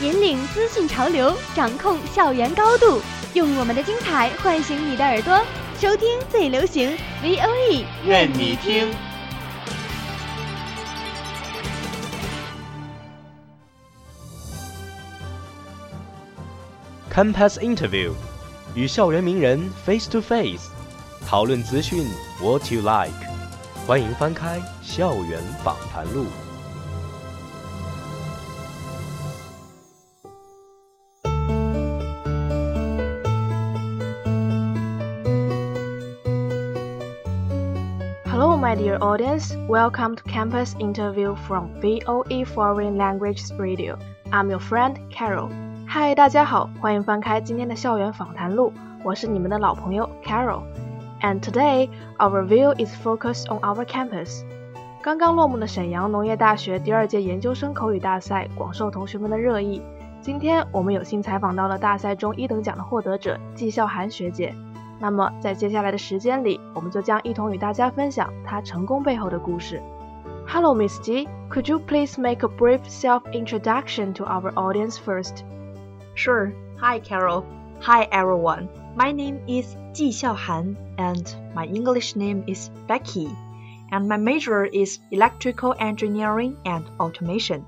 引领资讯潮流，掌控校园高度，用我们的精彩唤醒你的耳朵，收听最流行 V O E，任你听。Campus Interview，与校园名人 face to face，讨论资讯 what you like。欢迎翻开《校园访谈录》。My dear audience. Welcome to Campus Interview from VOE Foreign Languages Radio. I'm your friend Carol. Hi,，大家好，欢迎翻开今天的校园访谈录，我是你们的老朋友 Carol。And today, our view is focused on our campus. 刚刚落幕的沈阳农业大学第二届研究生口语大赛广受同学们的热议。今天我们有幸采访到了大赛中一等奖的获得者季笑涵学姐。那么在接下来的时间里，我们就将一同与大家分享他成功背后的故事。Hello, Miss Ji. Could you please make a brief self-introduction to our audience first? Sure. Hi, Carol. Hi, everyone. My name is Ji Xiaohan, and my English name is Becky. And my major is electrical engineering and automation.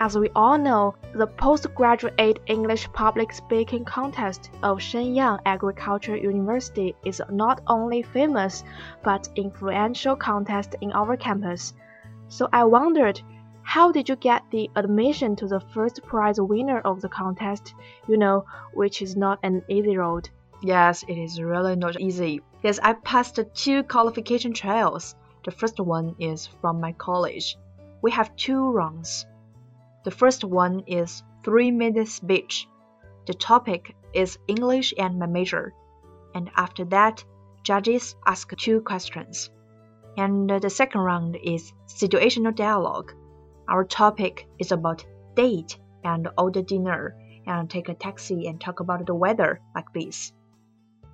As we all know, the postgraduate English public speaking contest of Shenyang Agricultural University is not only famous but influential contest in our campus. So I wondered, how did you get the admission to the first prize winner of the contest? You know, which is not an easy road. Yes, it is really not easy. Yes, I passed two qualification trials. The first one is from my college. We have two rounds. The first one is three minute speech. The topic is English and my major. And after that, judges ask two questions. And the second round is situational dialogue. Our topic is about date and order dinner and take a taxi and talk about the weather like this.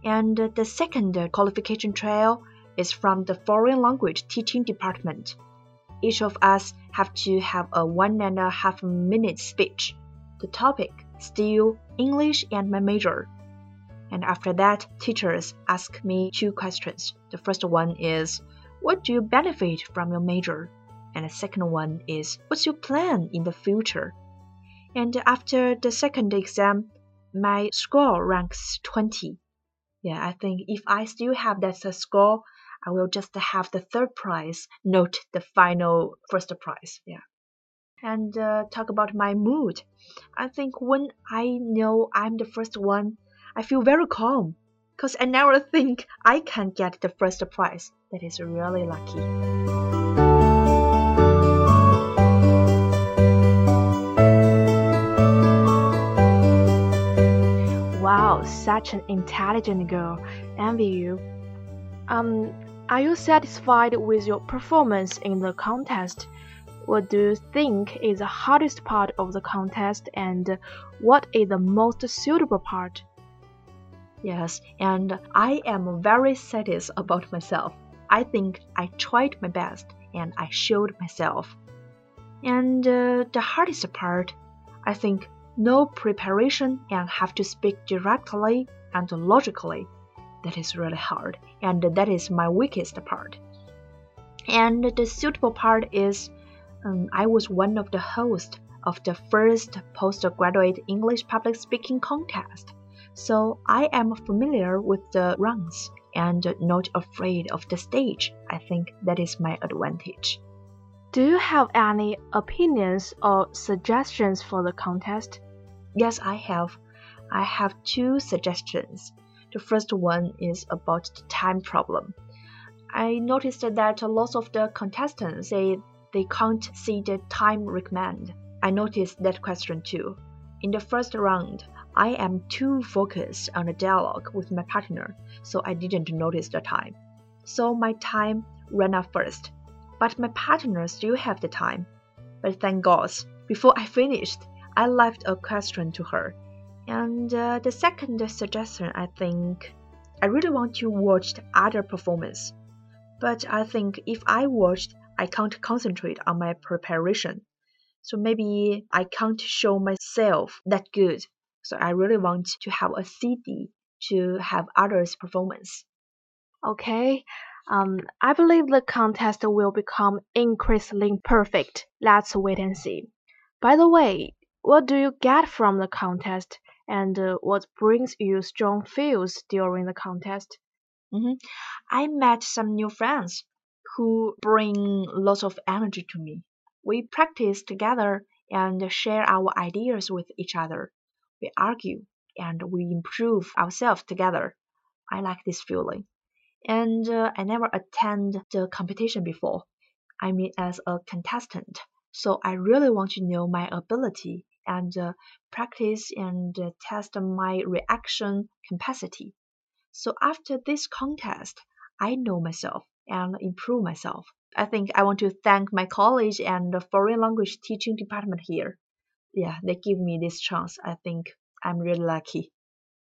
And the second qualification trial is from the foreign language teaching department. Each of us have to have a one and a half minute speech. The topic still English and my major. And after that, teachers ask me two questions. The first one is, what do you benefit from your major? And the second one is, what's your plan in the future? And after the second exam, my score ranks 20. Yeah, I think if I still have that score, I will just have the third prize, not the final first prize. Yeah. And uh, talk about my mood. I think when I know I'm the first one, I feel very calm because I never think I can get the first prize. That is really lucky. Wow, such an intelligent girl. Envy you. Um, are you satisfied with your performance in the contest? What do you think is the hardest part of the contest and what is the most suitable part? Yes, and I am very satisfied about myself. I think I tried my best and I showed myself. And uh, the hardest part, I think, no preparation and have to speak directly and logically. That is really hard, and that is my weakest part. And the suitable part is um, I was one of the hosts of the first postgraduate English public speaking contest, so I am familiar with the rounds and not afraid of the stage. I think that is my advantage. Do you have any opinions or suggestions for the contest? Yes, I have. I have two suggestions. The first one is about the time problem. I noticed that lots of the contestants say they can't see the time recommend. I noticed that question too. In the first round, I am too focused on the dialogue with my partner, so I didn't notice the time. So my time ran out first, but my partner still have the time. But thank God, before I finished, I left a question to her. And uh, the second suggestion, I think, I really want to watch other performance. But I think if I watched, I can't concentrate on my preparation. So maybe I can't show myself that good. So I really want to have a CD to have others' performance. Okay. Um, I believe the contest will become increasingly perfect. Let's wait and see. By the way, what do you get from the contest, and uh, what brings you strong feels during the contest? hmm I met some new friends who bring lots of energy to me. We practice together and share our ideas with each other. We argue and we improve ourselves together. I like this feeling. And uh, I never attend the competition before. I mean, as a contestant. So I really want to know my ability and uh, practice and uh, test my reaction capacity. So after this contest, I know myself and improve myself. I think I want to thank my college and the foreign language teaching department here. Yeah, they give me this chance. I think I'm really lucky.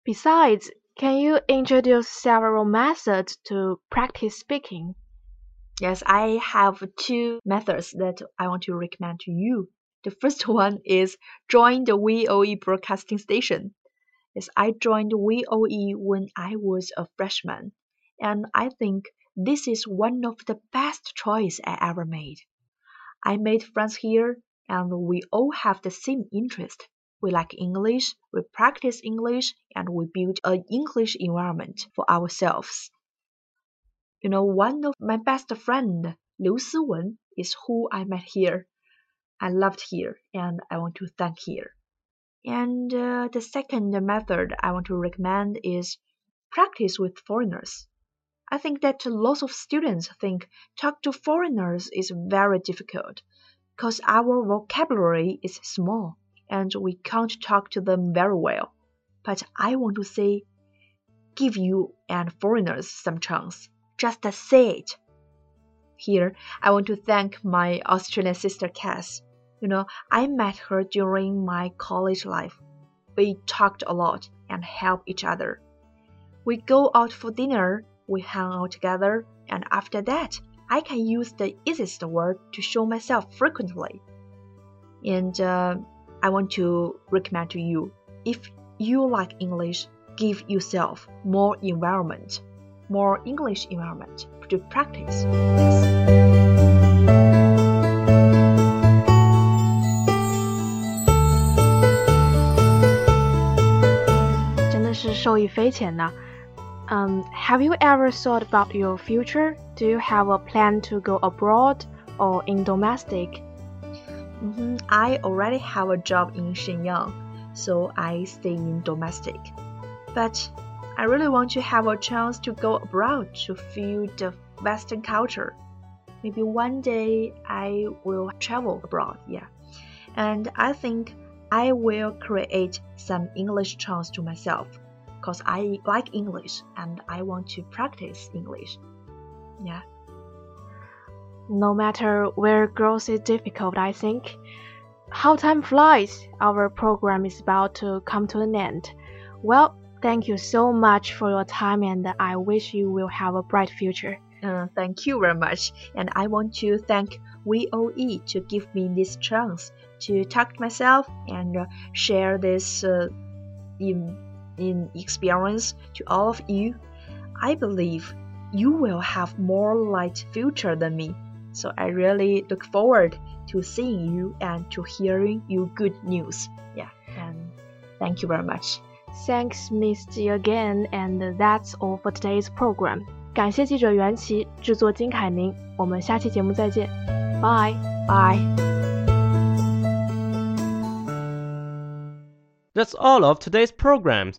Besides, can you introduce several methods to practice speaking? Yes, I have two methods that I want to recommend to you. The first one is join the VOE broadcasting station. Yes, I joined VOE when I was a freshman, and I think this is one of the best choice I ever made. I made friends here and we all have the same interest. We like English, we practice English, and we build an English environment for ourselves. You know, one of my best friend, Liu Siwen, is who I met here. I loved here and I want to thank here. And uh, the second method I want to recommend is practice with foreigners. I think that lots of students think talk to foreigners is very difficult because our vocabulary is small and we can't talk to them very well. But I want to say, give you and foreigners some chance. Just say it. Here, I want to thank my Australian sister Cass. You know, I met her during my college life. We talked a lot and helped each other. We go out for dinner we hang out together, and after that, I can use the easiest word to show myself frequently. And uh, I want to recommend to you if you like English, give yourself more environment, more English environment to practice. Yes. Um, have you ever thought about your future? Do you have a plan to go abroad or in domestic? Mm. I already have a job in Shenyang, so I stay in domestic. But I really want to have a chance to go abroad to feel the Western culture. Maybe one day I will travel abroad, yeah. And I think I will create some English chance to myself because I like English and I want to practice English. Yeah. No matter where growth is difficult, I think. How time flies, our program is about to come to an end. Well, thank you so much for your time and I wish you will have a bright future. Uh, thank you very much. And I want to thank VOE to give me this chance to talk to myself and uh, share this uh, in in experience to all of you, I believe you will have more light future than me. So I really look forward to seeing you and to hearing you good news. Yeah, and thank you very much. Thanks, Miss Ji again, and that's all for today's program. 感谢记者袁琪，制作金凯宁，我们下期节目再见，bye all of today's programs.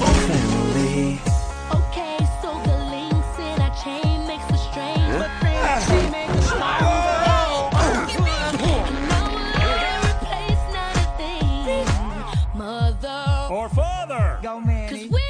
replace